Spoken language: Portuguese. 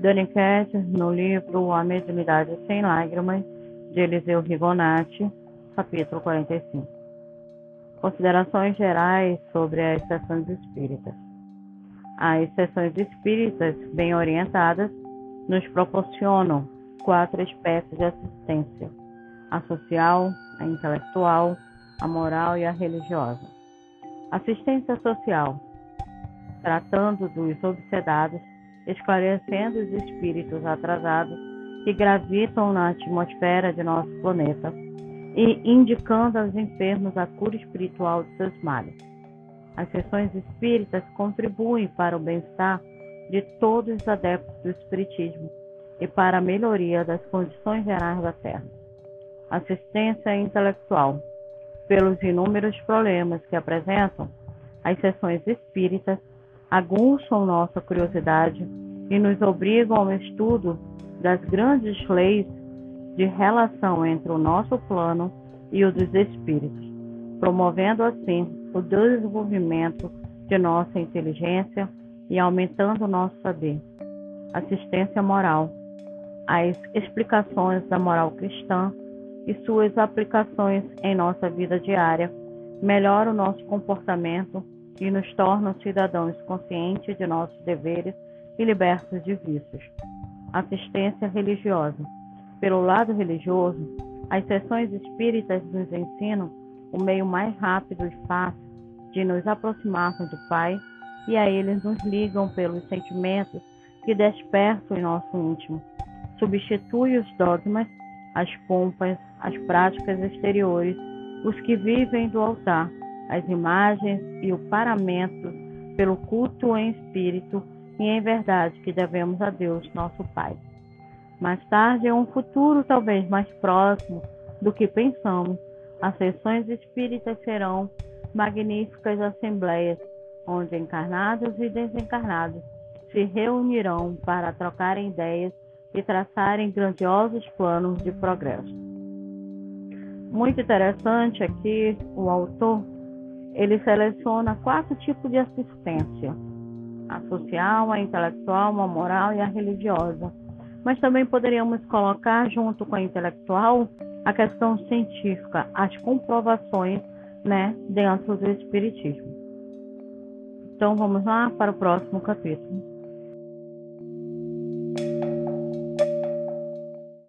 Daniquete, no livro A Mediunidade Sem Lágrimas, de Eliseu Rigonati, capítulo 45. Considerações gerais sobre as sessões espíritas. As sessões espíritas, bem orientadas, nos proporcionam quatro espécies de assistência: a social, a intelectual, a moral e a religiosa. Assistência social, tratando dos obsedados esclarecendo os espíritos atrasados que gravitam na atmosfera de nosso planeta e indicando aos enfermos a cura espiritual de seus males. As sessões espíritas contribuem para o bem-estar de todos os adeptos do Espiritismo e para a melhoria das condições gerais da Terra. Assistência intelectual. Pelos inúmeros problemas que apresentam, as sessões espíritas aguçam nossa curiosidade e nos obrigam ao estudo das grandes leis de relação entre o nosso plano e o dos espíritos, promovendo assim o desenvolvimento de nossa inteligência e aumentando nosso saber. Assistência moral. As explicações da moral cristã e suas aplicações em nossa vida diária melhoram o nosso comportamento e nos tornam cidadãos conscientes de nossos deveres e libertos de vícios. Assistência religiosa. Pelo lado religioso, as sessões espíritas nos ensinam o meio mais rápido e fácil de nos aproximarmos do Pai e a eles nos ligam pelos sentimentos que despertam em nosso íntimo. Substitui os dogmas, as pompas, as práticas exteriores, os que vivem do altar as imagens e o paramento pelo culto em espírito e em verdade que devemos a Deus, nosso Pai. Mais tarde, em um futuro talvez mais próximo do que pensamos, as sessões espíritas serão magníficas assembleias, onde encarnados e desencarnados se reunirão para trocarem ideias e traçarem grandiosos planos de progresso. Muito interessante aqui o autor ele seleciona quatro tipos de assistência: a social, a intelectual, a moral e a religiosa. Mas também poderíamos colocar junto com a intelectual a questão científica, as comprovações, né, dentro do espiritismo. Então vamos lá para o próximo capítulo.